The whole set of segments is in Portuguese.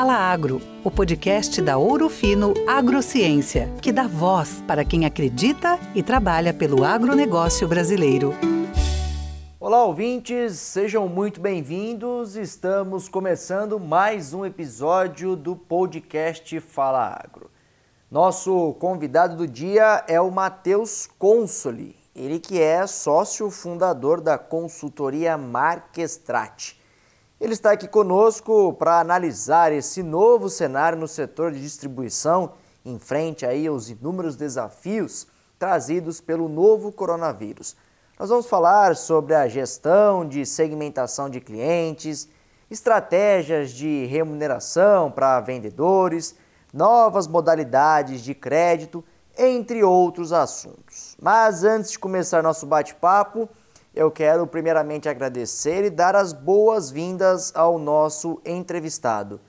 Fala Agro, o podcast da Ouro Fino Agrociência, que dá voz para quem acredita e trabalha pelo agronegócio brasileiro. Olá, ouvintes, sejam muito bem-vindos. Estamos começando mais um episódio do podcast Fala Agro. Nosso convidado do dia é o Matheus Consoli, ele que é sócio fundador da consultoria Marquestrate. Ele está aqui conosco para analisar esse novo cenário no setor de distribuição em frente aí aos inúmeros desafios trazidos pelo novo coronavírus. Nós vamos falar sobre a gestão de segmentação de clientes, estratégias de remuneração para vendedores, novas modalidades de crédito, entre outros assuntos. Mas antes de começar nosso bate-papo, eu quero primeiramente agradecer e dar as boas-vindas ao nosso entrevistado.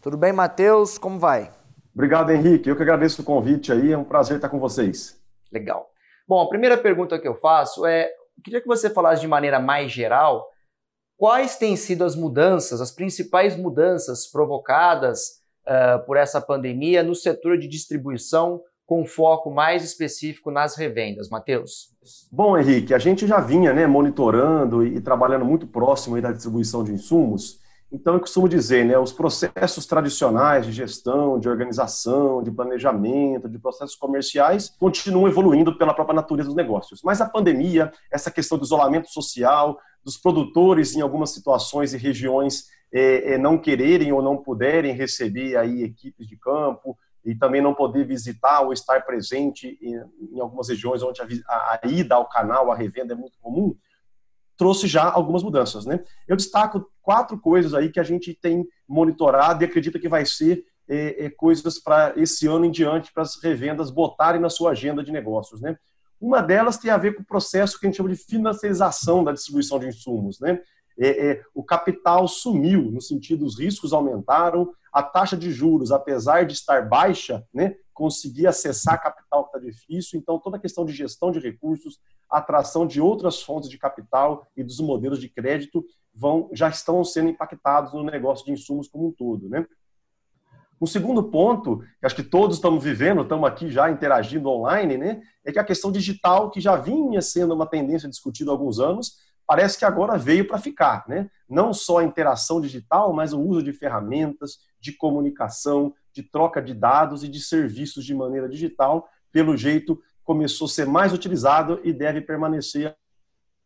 Tudo bem, Matheus? Como vai? Obrigado, Henrique. Eu que agradeço o convite aí. É um prazer estar com vocês. Legal. Bom, a primeira pergunta que eu faço é: queria que você falasse de maneira mais geral quais têm sido as mudanças, as principais mudanças provocadas uh, por essa pandemia no setor de distribuição com foco mais específico nas revendas. Matheus? Bom, Henrique, a gente já vinha né, monitorando e trabalhando muito próximo da distribuição de insumos. Então, eu costumo dizer, né, os processos tradicionais de gestão, de organização, de planejamento, de processos comerciais continuam evoluindo pela própria natureza dos negócios. Mas a pandemia, essa questão do isolamento social, dos produtores em algumas situações e regiões é, é, não quererem ou não puderem receber aí equipes de campo, e também não poder visitar ou estar presente em, em algumas regiões onde a, a, a, ida ao canal, a revenda é muito comum, trouxe já algumas mudanças. Né? Eu destaco quatro coisas aí que a gente tem monitorado e acredita que vai ser é, é, coisas para esse ano em diante, para as revendas botarem na sua agenda de negócios. Né? Uma delas tem a ver com o processo que a gente chama de financiarização da distribuição de insumos. Né? É, é, o capital sumiu, no sentido, os riscos aumentaram, a taxa de juros, apesar de estar baixa, né, conseguir acessar capital está difícil, então toda a questão de gestão de recursos, atração de outras fontes de capital e dos modelos de crédito vão já estão sendo impactados no negócio de insumos como um todo, né? Um segundo ponto, que acho que todos estamos vivendo, estamos aqui já interagindo online, né, é que a questão digital, que já vinha sendo uma tendência discutida há alguns anos, parece que agora veio para ficar, né? Não só a interação digital, mas o uso de ferramentas de comunicação, de troca de dados e de serviços de maneira digital, pelo jeito começou a ser mais utilizado e deve permanecer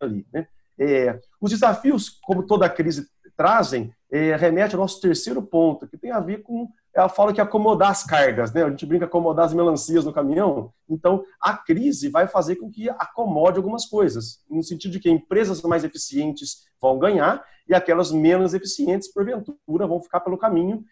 ali. Né? É, os desafios, como toda crise trazem, é, remete ao nosso terceiro ponto, que tem a ver com ela fala que acomodar as cargas, né? A gente brinca acomodar as melancias no caminhão. Então, a crise vai fazer com que acomode algumas coisas, no sentido de que empresas mais eficientes vão ganhar e aquelas menos eficientes, porventura, vão ficar pelo caminho.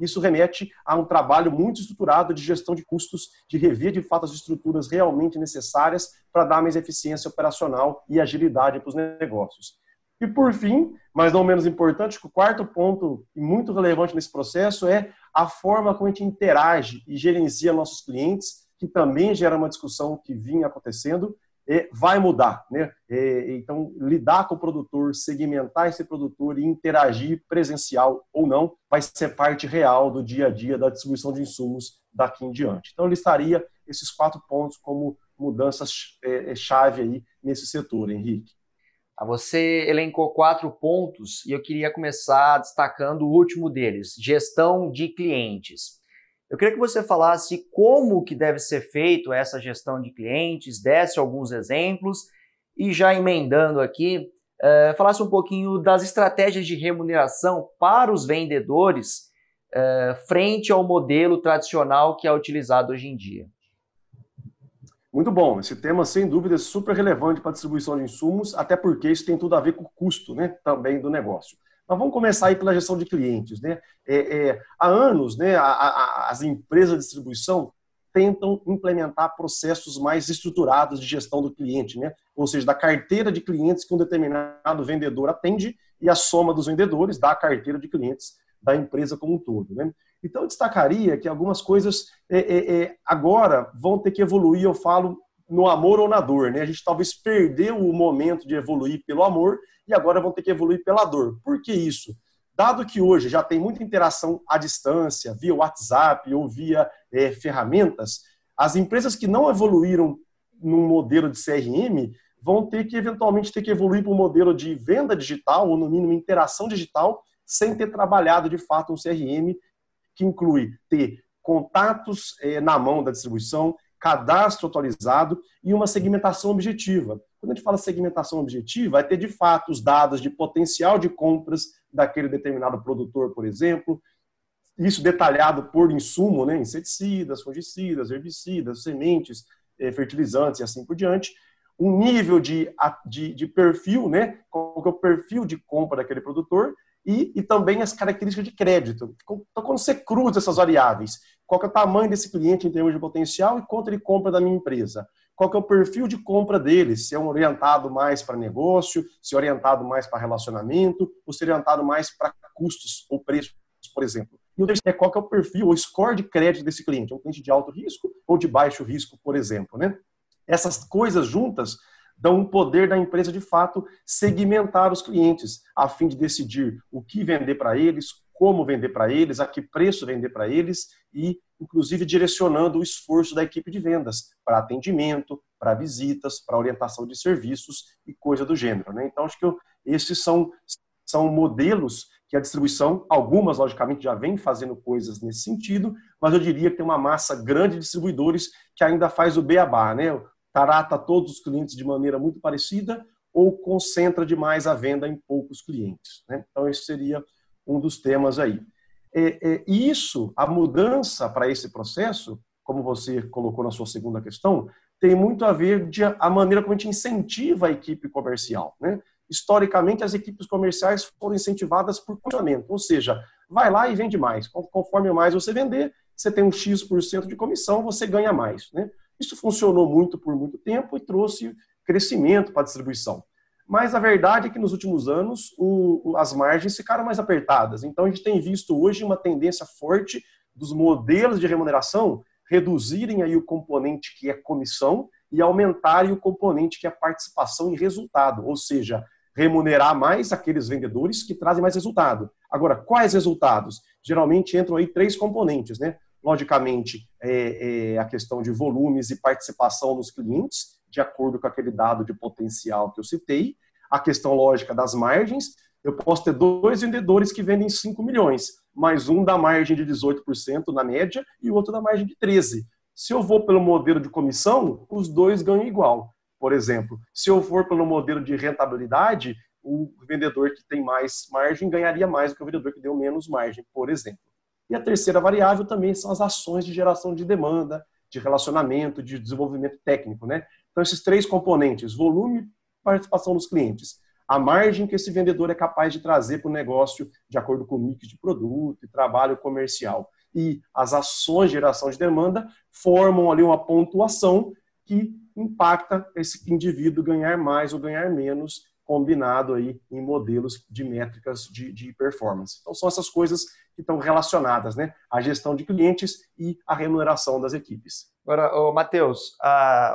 Isso remete a um trabalho muito estruturado de gestão de custos, de rever de fato as estruturas realmente necessárias para dar mais eficiência operacional e agilidade para os negócios. E por fim, mas não menos importante, o quarto ponto muito relevante nesse processo é a forma como a gente interage e gerencia nossos clientes, que também gera uma discussão que vinha acontecendo, e vai mudar. Né? então, lidar com o produtor, segmentar esse produtor e interagir presencial ou não, vai ser parte real do dia a dia da distribuição de insumos daqui em diante. Então, eu listaria esses quatro pontos como mudanças-chave aí nesse setor, Henrique. Você elencou quatro pontos e eu queria começar destacando o último deles, gestão de clientes. Eu queria que você falasse como que deve ser feito essa gestão de clientes, desse alguns exemplos e já emendando aqui, uh, falasse um pouquinho das estratégias de remuneração para os vendedores uh, frente ao modelo tradicional que é utilizado hoje em dia. Muito bom. Esse tema, sem dúvida, é super relevante para a distribuição de insumos, até porque isso tem tudo a ver com o custo né, também do negócio. Mas vamos começar aí pela gestão de clientes. Né? É, é, há anos, né, a, a, as empresas de distribuição tentam implementar processos mais estruturados de gestão do cliente, né? ou seja, da carteira de clientes que um determinado vendedor atende e a soma dos vendedores da carteira de clientes da empresa como um todo. Né? Então, eu destacaria que algumas coisas é, é, é, agora vão ter que evoluir, eu falo, no amor ou na dor. Né? A gente talvez perdeu o momento de evoluir pelo amor e agora vão ter que evoluir pela dor. Por que isso? dado que hoje já tem muita interação à distância, via WhatsApp ou via é, ferramentas, as empresas que não evoluíram num modelo de CRM vão ter que eventualmente ter que evoluir para um modelo de venda digital ou no mínimo interação digital, sem ter trabalhado de fato um CRM que inclui ter contatos é, na mão da distribuição, cadastro atualizado e uma segmentação objetiva. Quando a gente fala segmentação objetiva, vai ter de fato os dados de potencial de compras daquele determinado produtor, por exemplo, isso detalhado por insumo, né, inseticidas, fungicidas, herbicidas, sementes, eh, fertilizantes e assim por diante, um nível de, de, de perfil, né, qual é o perfil de compra daquele produtor e, e também as características de crédito. Então, quando você cruza essas variáveis, qual é o tamanho desse cliente em termos de potencial e quanto ele compra da minha empresa? Qual é o perfil de compra dele? Se é um orientado mais para negócio, se é orientado mais para relacionamento, ou se é orientado mais para custos ou preços, por exemplo. E o terceiro é qual é o perfil, o score de crédito desse cliente. É um cliente de alto risco ou de baixo risco, por exemplo. Né? Essas coisas juntas dão um poder da empresa, de fato, segmentar os clientes, a fim de decidir o que vender para eles, como vender para eles, a que preço vender para eles e, inclusive, direcionando o esforço da equipe de vendas para atendimento, para visitas, para orientação de serviços e coisa do gênero. Né? Então, acho que eu, esses são, são modelos que a distribuição, algumas, logicamente, já vem fazendo coisas nesse sentido, mas eu diria que tem uma massa grande de distribuidores que ainda faz o beabá, né? trata todos os clientes de maneira muito parecida ou concentra demais a venda em poucos clientes. Né? Então, esse seria um dos temas aí. É, é, e isso, a mudança para esse processo, como você colocou na sua segunda questão, tem muito a ver de a maneira como a gente incentiva a equipe comercial. Né? Historicamente, as equipes comerciais foram incentivadas por funcionamento, ou seja, vai lá e vende mais. Conforme mais você vender, você tem um X% de comissão, você ganha mais. Né? Isso funcionou muito por muito tempo e trouxe crescimento para a distribuição. Mas a verdade é que nos últimos anos o, as margens ficaram mais apertadas. Então a gente tem visto hoje uma tendência forte dos modelos de remuneração reduzirem aí o componente que é comissão e aumentarem o componente que é participação em resultado, ou seja, remunerar mais aqueles vendedores que trazem mais resultado. Agora, quais resultados? Geralmente entram aí três componentes, né? logicamente, é, é a questão de volumes e participação nos clientes, de acordo com aquele dado de potencial que eu citei, a questão lógica das margens. Eu posso ter dois vendedores que vendem 5 milhões, mas um da margem de 18% na média e o outro da margem de 13%. Se eu vou pelo modelo de comissão, os dois ganham igual. Por exemplo, se eu for pelo modelo de rentabilidade, o vendedor que tem mais margem ganharia mais do que o vendedor que deu menos margem, por exemplo. E a terceira variável também são as ações de geração de demanda, de relacionamento, de desenvolvimento técnico. Né? Então, esses três componentes, volume, participação dos clientes, a margem que esse vendedor é capaz de trazer para o negócio de acordo com o mix de produto e trabalho comercial. E as ações de geração de demanda formam ali uma pontuação que impacta esse indivíduo ganhar mais ou ganhar menos combinado aí em modelos de métricas de, de performance. Então são essas coisas que estão relacionadas, né? A gestão de clientes e a remuneração das equipes. Agora, Matheus,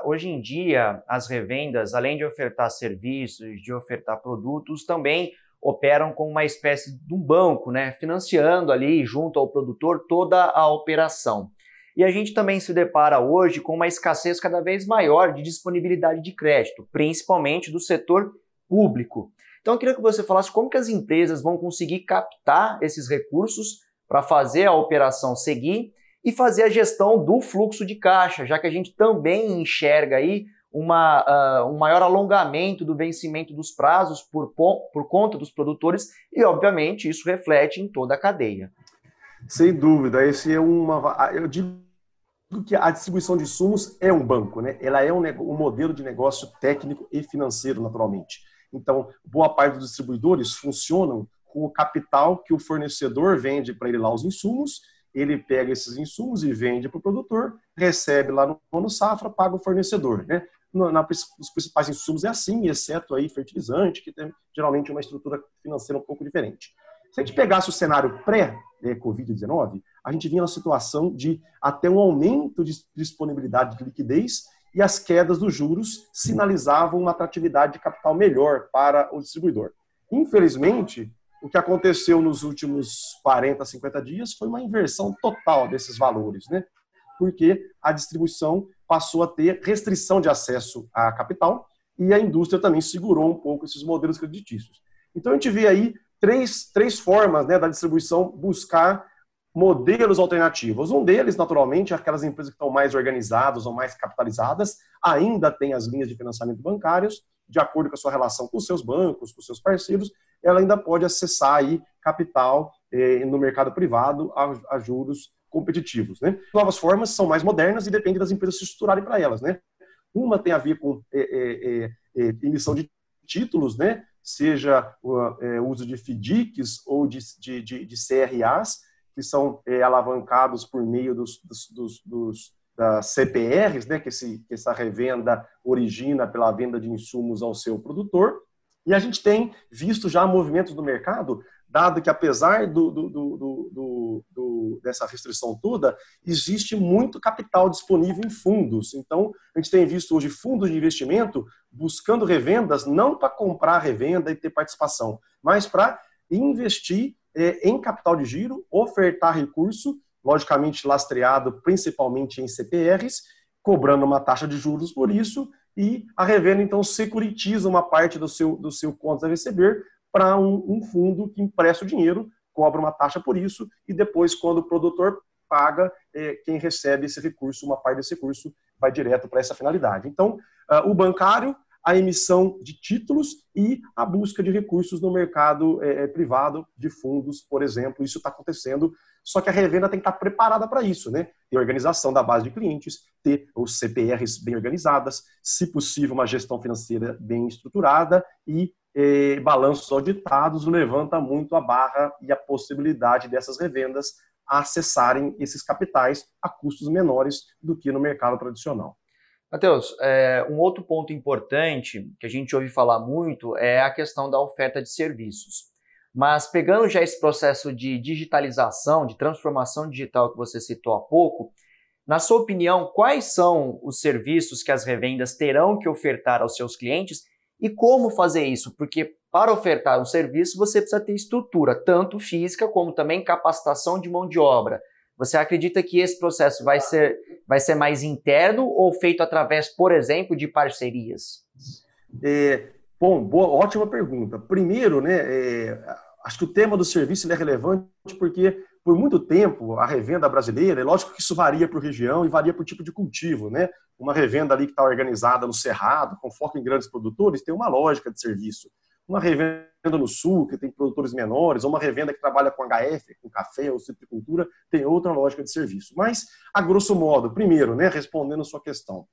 hoje em dia as revendas, além de ofertar serviços, de ofertar produtos, também operam como uma espécie de um banco, né? Financiando ali junto ao produtor toda a operação. E a gente também se depara hoje com uma escassez cada vez maior de disponibilidade de crédito, principalmente do setor público. Então eu queria que você falasse como que as empresas vão conseguir captar esses recursos para fazer a operação seguir e fazer a gestão do fluxo de caixa, já que a gente também enxerga aí uma, uh, um maior alongamento do vencimento dos prazos por, por conta dos produtores e, obviamente, isso reflete em toda a cadeia. Sem dúvida, esse é uma. Eu digo que a distribuição de insumos é um banco, né? Ela é um, um modelo de negócio técnico e financeiro, naturalmente. Então, boa parte dos distribuidores funcionam com o capital que o fornecedor vende para ele lá os insumos, ele pega esses insumos e vende para o produtor, recebe lá no ano safra, paga o fornecedor. Né? Na, os principais insumos é assim, exceto aí fertilizante, que tem geralmente uma estrutura financeira um pouco diferente. Se a gente pegasse o cenário pré-Covid-19, a gente vinha na situação de até um aumento de disponibilidade de liquidez e as quedas dos juros sinalizavam uma atratividade de capital melhor para o distribuidor. Infelizmente, o que aconteceu nos últimos 40, 50 dias foi uma inversão total desses valores, né? Porque a distribuição passou a ter restrição de acesso a capital e a indústria também segurou um pouco esses modelos creditícios. Então a gente vê aí três, três formas né, da distribuição buscar modelos alternativos. Um deles, naturalmente, é aquelas empresas que estão mais organizadas ou mais capitalizadas, ainda tem as linhas de financiamento bancários, de acordo com a sua relação com os seus bancos, com os seus parceiros, ela ainda pode acessar aí capital eh, no mercado privado a, a, juros competitivos. Né? Novas formas são mais modernas e depende das empresas se estruturarem para elas. Né? Uma tem a ver com eh, eh, emissão de títulos, né? seja o uso de FDICs ou de, de, de, de CRAs, que são alavancados por meio dos, dos, dos, dos das CPRs, né, que, esse, que essa revenda origina pela venda de insumos ao seu produtor. E a gente tem visto já movimentos no mercado, dado que apesar do, do, do, do, dessa restrição toda, existe muito capital disponível em fundos. Então, a gente tem visto hoje fundos de investimento buscando revendas, não para comprar revenda e ter participação, mas para investir é, em capital de giro, ofertar recurso logicamente lastreado principalmente em CPRs, cobrando uma taxa de juros por isso, e a revenda então securitiza uma parte do seu, do seu contas a receber para um, um, fundo que empresta o dinheiro, cobra uma taxa por isso, e depois, quando o produtor paga, é, quem recebe esse recurso, uma parte desse recurso, vai direto para essa finalidade. Então, uh, o bancário, a emissão de títulos e a busca de recursos no mercado é, privado de fundos, por exemplo. Isso está acontecendo só que a revenda tem que estar preparada para isso, né? Ter organização da base de clientes, ter os CPRs bem organizadas, se possível, uma gestão financeira bem estruturada e eh, balanços auditados levanta muito a barra e a possibilidade dessas revendas acessarem esses capitais a custos menores do que no mercado tradicional. Matheus, é, um outro ponto importante que a gente ouve falar muito é a questão da oferta de serviços. Mas pegando já esse processo de digitalização, de transformação digital que você citou há pouco, na sua opinião, quais são os serviços que as revendas terão que ofertar aos seus clientes e como fazer isso? Porque para ofertar um serviço você precisa ter estrutura, tanto física como também capacitação de mão de obra. Você acredita que esse processo vai ser, vai ser mais interno ou feito através, por exemplo, de parcerias? É, Bom, boa, ótima pergunta. Primeiro, né, é, acho que o tema do serviço é relevante porque, por muito tempo, a revenda brasileira, é lógico que isso varia por região e varia por tipo de cultivo, né? Uma revenda ali que está organizada no Cerrado, com foco em grandes produtores, tem uma lógica de serviço. Uma revenda no Sul, que tem produtores menores, ou uma revenda que trabalha com HF, com café ou citricultura, tem outra lógica de serviço. Mas, a grosso modo, primeiro, né, respondendo a sua questão,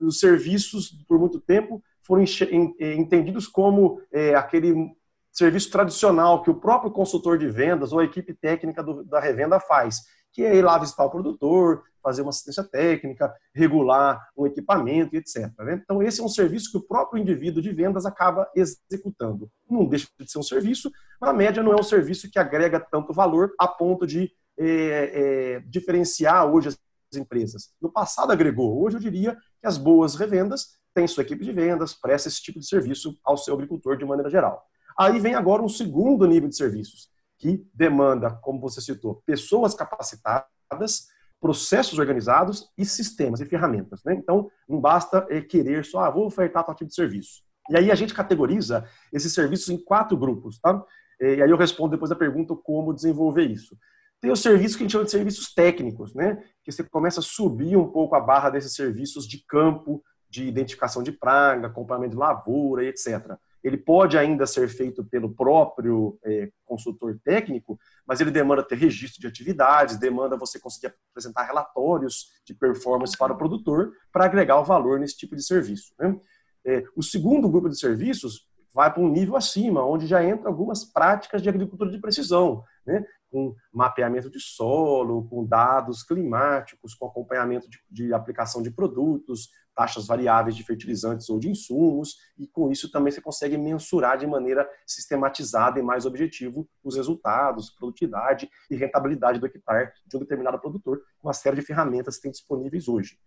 os serviços, por muito tempo, foram eh, entendidos como é, aquele serviço tradicional que o próprio consultor de vendas ou a equipe técnica do, da revenda faz, que é ir lá visitar o produtor, fazer uma assistência técnica, regular um equipamento, etc. Né? Então, esse é um serviço que o próprio indivíduo de vendas acaba executando. Não deixa de ser um serviço, mas na média não é um serviço que agrega tanto valor a ponto de é, é, diferenciar hoje as empresas. No passado agregou, hoje eu diria que as boas revendas têm sua equipe de vendas, presta esse tipo de serviço ao seu agricultor de maneira geral. Aí vem agora um segundo nível de serviços, que demanda, como você citou, pessoas capacitadas, processos organizados e sistemas e ferramentas. Né? Então, não basta é, querer só, ah, vou ofertar tal tipo de serviço. E aí a gente categoriza esses serviços em quatro grupos, tá? E aí eu respondo depois a pergunta como desenvolver isso. Tem os serviços que a gente chama de serviços técnicos, né? Que você começa a subir um pouco a barra desses serviços de campo, de identificação de praga, acompanhamento de lavoura etc. Ele pode ainda ser feito pelo próprio é, consultor técnico, mas ele demanda ter registro de atividades, demanda você conseguir apresentar relatórios de performance para o produtor para agregar o valor nesse tipo de serviço. Né? É, o segundo grupo de serviços vai para um nível acima, onde já entra algumas práticas de agricultura de precisão, né? com mapeamento de solo, com dados climáticos, com acompanhamento de, de, aplicação de produtos, taxas variáveis de fertilizantes ou de insumos, e com isso também você consegue mensurar de maneira sistematizada e mais objetivo os resultados, produtividade e rentabilidade do hectare de um determinado produtor, com uma série de ferramentas que tem disponíveis hoje.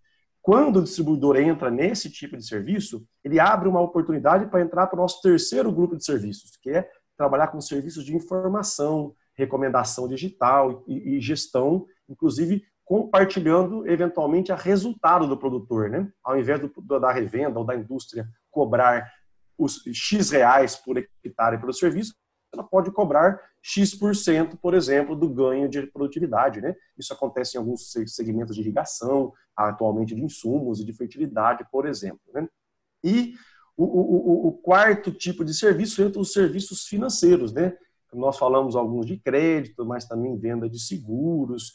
Quando o distribuidor entra nesse tipo de serviço, ele abre uma oportunidade para entrar para o nosso terceiro grupo de serviços, que é trabalhar com serviços de informação, recomendação digital e, e gestão, inclusive compartilhando eventualmente a resultado do produtor, né? Ao invés do, da revenda ou da indústria cobrar os X reais por hectare pelo serviço, ela pode cobrar X%, por exemplo, do ganho de produtividade. Né? Isso acontece em alguns segmentos de irrigação, atualmente de insumos e de fertilidade, por exemplo. Né? E o, o, o, quarto tipo de serviço entra os serviços financeiros. Né? Nós falamos alguns de crédito, mas também venda de seguros,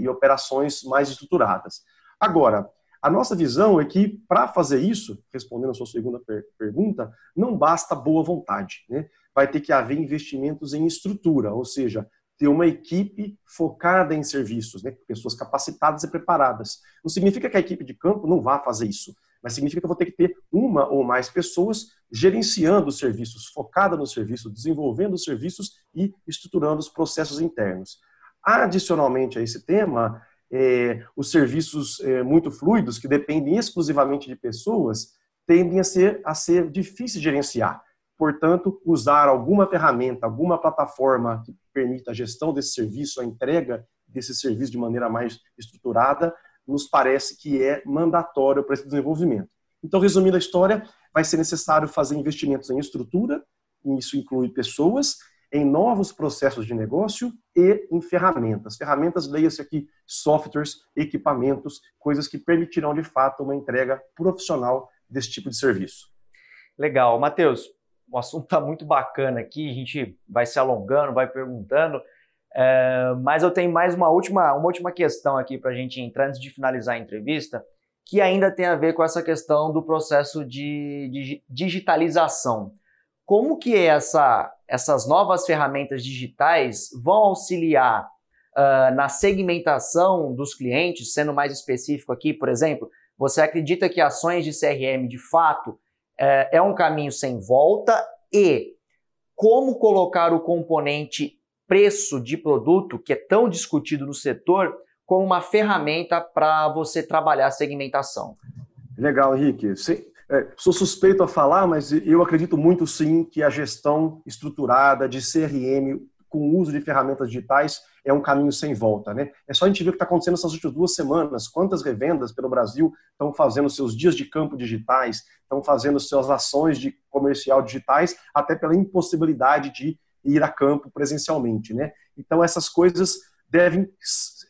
e operações mais estruturadas. Agora, a nossa visão é que, para fazer isso, respondendo a sua segunda per pergunta, não basta boa vontade. Né? Vai ter que haver investimentos em estrutura, ou seja, ter uma equipe focada em serviços, né? pessoas capacitadas e preparadas. Não significa que a equipe de campo não vá fazer isso, mas significa que eu vou ter que ter uma ou mais pessoas gerenciando os serviços, focada no serviço, desenvolvendo os serviços e estruturando os processos internos. Adicionalmente a esse tema, é, os serviços é, muito fluidos, que dependem exclusivamente de pessoas, tendem a ser, a ser difíceis de gerenciar. Portanto, usar alguma ferramenta, alguma plataforma que permita a gestão desse serviço, a entrega desse serviço de maneira mais estruturada, nos parece que é mandatório para esse desenvolvimento. Então, resumindo a história, vai ser necessário fazer investimentos em estrutura, e isso inclui pessoas, em novos processos de negócio e em ferramentas. Ferramentas, leia-se aqui, softwares, equipamentos, coisas que permitirão de fato uma entrega profissional desse tipo de serviço. Legal. Matheus, o assunto está muito bacana aqui, a gente vai se alongando, vai perguntando, é, mas eu tenho mais uma última, uma última questão aqui para a gente entrar antes de finalizar a entrevista, que ainda tem a ver com essa questão do processo de, de digitalização. Como que essa, essas novas ferramentas digitais vão auxiliar uh, na segmentação dos clientes, sendo mais específico aqui, por exemplo, você acredita que ações de CRM de fato uh, é um caminho sem volta e como colocar o componente preço de produto, que é tão discutido no setor, como uma ferramenta para você trabalhar a segmentação? Legal, Henrique. Sim, é, sou suspeito a falar, mas eu acredito muito sim que a gestão estruturada de CRM com o uso de ferramentas digitais é um caminho sem volta. Né? É só a gente ver o que está acontecendo nessas últimas duas semanas. Quantas revendas pelo Brasil estão fazendo seus dias de campo digitais, estão fazendo suas ações de comercial digitais, até pela impossibilidade de ir a campo presencialmente. Né? Então, essas coisas devem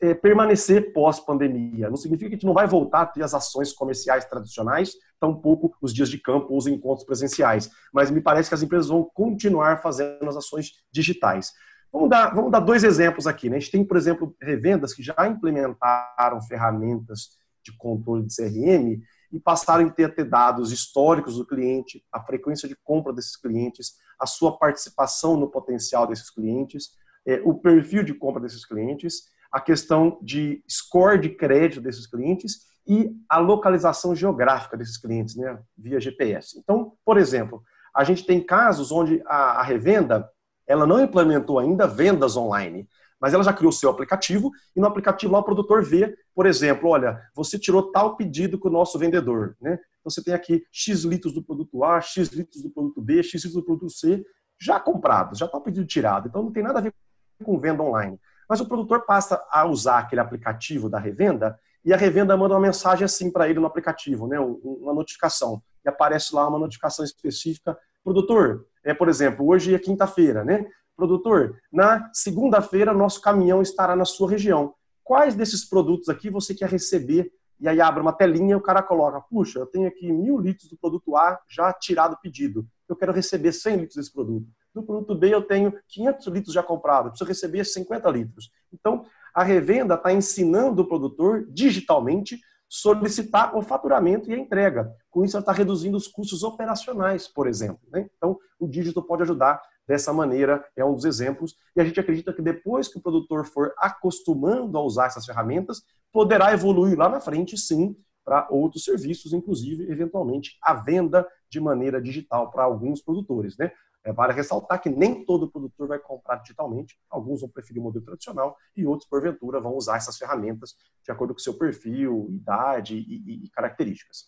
é, permanecer pós-pandemia. Não significa que a gente não vai voltar a ter as ações comerciais tradicionais, tampouco os dias de campo ou os encontros presenciais. Mas me parece que as empresas vão continuar fazendo as ações digitais. Vamos dar, vamos dar dois exemplos aqui. Né? A gente tem, por exemplo, revendas que já implementaram ferramentas de controle de CRM e passaram a ter, a ter dados históricos do cliente, a frequência de compra desses clientes, a sua participação no potencial desses clientes, é, o perfil de compra desses clientes, a questão de score de crédito desses clientes e a localização geográfica desses clientes, né, via GPS. Então, por exemplo, a gente tem casos onde a, a revenda ela não implementou ainda vendas online, mas ela já criou seu aplicativo e no aplicativo lá o produtor vê, por exemplo, olha, você tirou tal pedido com o nosso vendedor, né? Então você tem aqui X litros do produto A, X litros do produto B, X litros do produto C, já comprados, já está o pedido tirado. Então não tem nada a ver com venda online. Mas o produtor passa a usar aquele aplicativo da revenda e a revenda manda uma mensagem assim para ele no aplicativo, né, uma notificação. E aparece lá uma notificação específica. Produtor, é, por exemplo, hoje é quinta-feira, né? Produtor, na segunda-feira nosso caminhão estará na sua região. Quais desses produtos aqui você quer receber? E aí abre uma telinha e o cara coloca, puxa, eu tenho aqui mil litros do produto A já tirado o pedido. Eu quero receber 100 litros desse produto. Do produto B eu tenho 500 litros já comprado, preciso receber 50 litros. Então, a revenda está ensinando o produtor digitalmente solicitar o faturamento e a entrega. Com isso, ela está reduzindo os custos operacionais, por exemplo. Né? Então, o dígito pode ajudar dessa maneira, é um dos exemplos. E a gente acredita que depois que o produtor for acostumando a usar essas ferramentas, poderá evoluir lá na frente, sim, para outros serviços, inclusive, eventualmente, a venda de maneira digital para alguns produtores. Né? É, vale ressaltar que nem todo produtor vai comprar digitalmente, alguns vão preferir o modelo tradicional e outros, porventura, vão usar essas ferramentas de acordo com seu perfil, idade e, e, e características.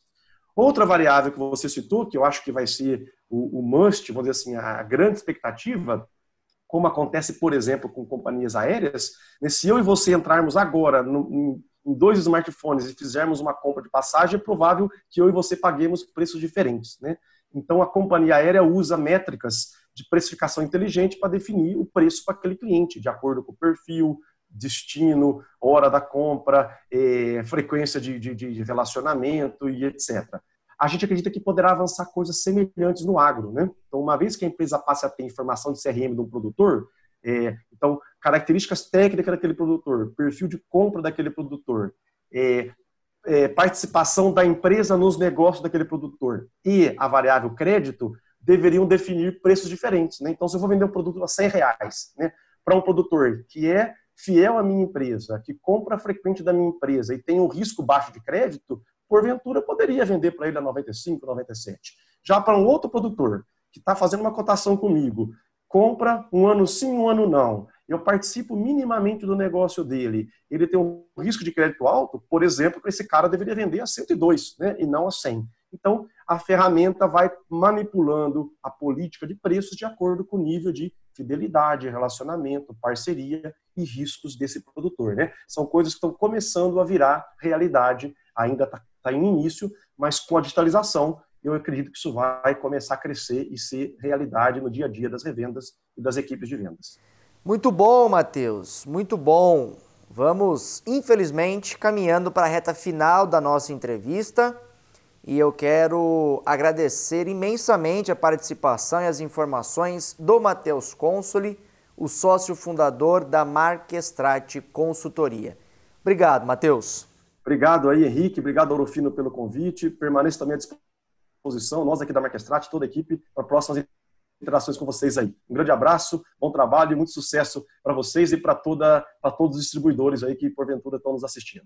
Outra variável que você citou, que eu acho que vai ser o, o must, vamos dizer assim, a grande expectativa, como acontece, por exemplo, com companhias aéreas, né, se eu e você entrarmos agora no, em dois smartphones e fizermos uma compra de passagem, é provável que eu e você paguemos preços diferentes. Né? Então, a companhia aérea usa métricas de precificação inteligente para definir o preço para aquele cliente, de acordo com o perfil, destino, hora da compra, é, frequência de, de, de, relacionamento e etc. A gente acredita que poderá avançar coisas semelhantes no agro. Né? Então, uma vez que a empresa passe a ter informação de CRM de um produtor, é, então, características técnicas daquele produtor, perfil de compra daquele produtor, é, é, participação da empresa nos negócios daquele produtor e a variável crédito deveriam definir preços diferentes. Né? Então, se eu vou vender um produto a 100 reais né, para um produtor que é fiel à minha empresa, que compra frequente da minha empresa e tem um risco baixo de crédito, porventura poderia vender para ele a 95, 97. Já para um outro produtor que está fazendo uma cotação comigo, compra um ano sim, um ano não, eu participo minimamente do negócio dele, ele tem um risco de crédito alto, por exemplo, esse cara deveria vender a 102 né, e não a 100. Então, a ferramenta vai manipulando a política de preços de acordo com o nível de fidelidade, relacionamento, parceria e riscos desse produtor. Né? São coisas que estão começando a virar realidade, ainda está tá em início, mas com a digitalização, eu acredito que isso vai começar a crescer e ser realidade no dia a dia das revendas e das equipes de vendas. Muito bom, Matheus, muito bom. Vamos, infelizmente, caminhando para a reta final da nossa entrevista e eu quero agradecer imensamente a participação e as informações do Matheus Consoli, o sócio fundador da Marquestrate Consultoria. Obrigado, Matheus. Obrigado aí, Henrique. Obrigado, Orofino, pelo convite. Permaneço também à disposição, nós aqui da Marquestrate, toda a equipe, para próximas interações com vocês aí. Um grande abraço, bom trabalho e muito sucesso para vocês e para toda para todos os distribuidores aí que porventura estão nos assistindo.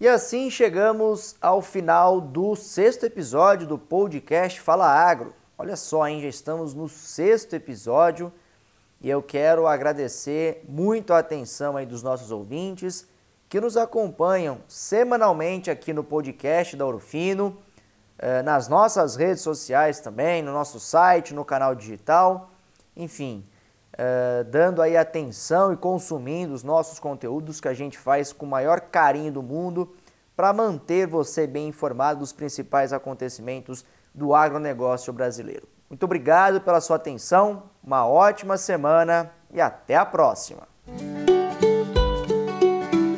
E assim chegamos ao final do sexto episódio do podcast Fala Agro. Olha só, hein? Já estamos no sexto episódio e eu quero agradecer muito a atenção aí dos nossos ouvintes que nos acompanham semanalmente aqui no podcast da Orofino, nas nossas redes sociais também, no nosso site, no canal digital, enfim, uh, dando aí atenção e consumindo os nossos conteúdos que a gente faz com o maior carinho do mundo para manter você bem informado dos principais acontecimentos do agronegócio brasileiro. Muito obrigado pela sua atenção, uma ótima semana e até a próxima!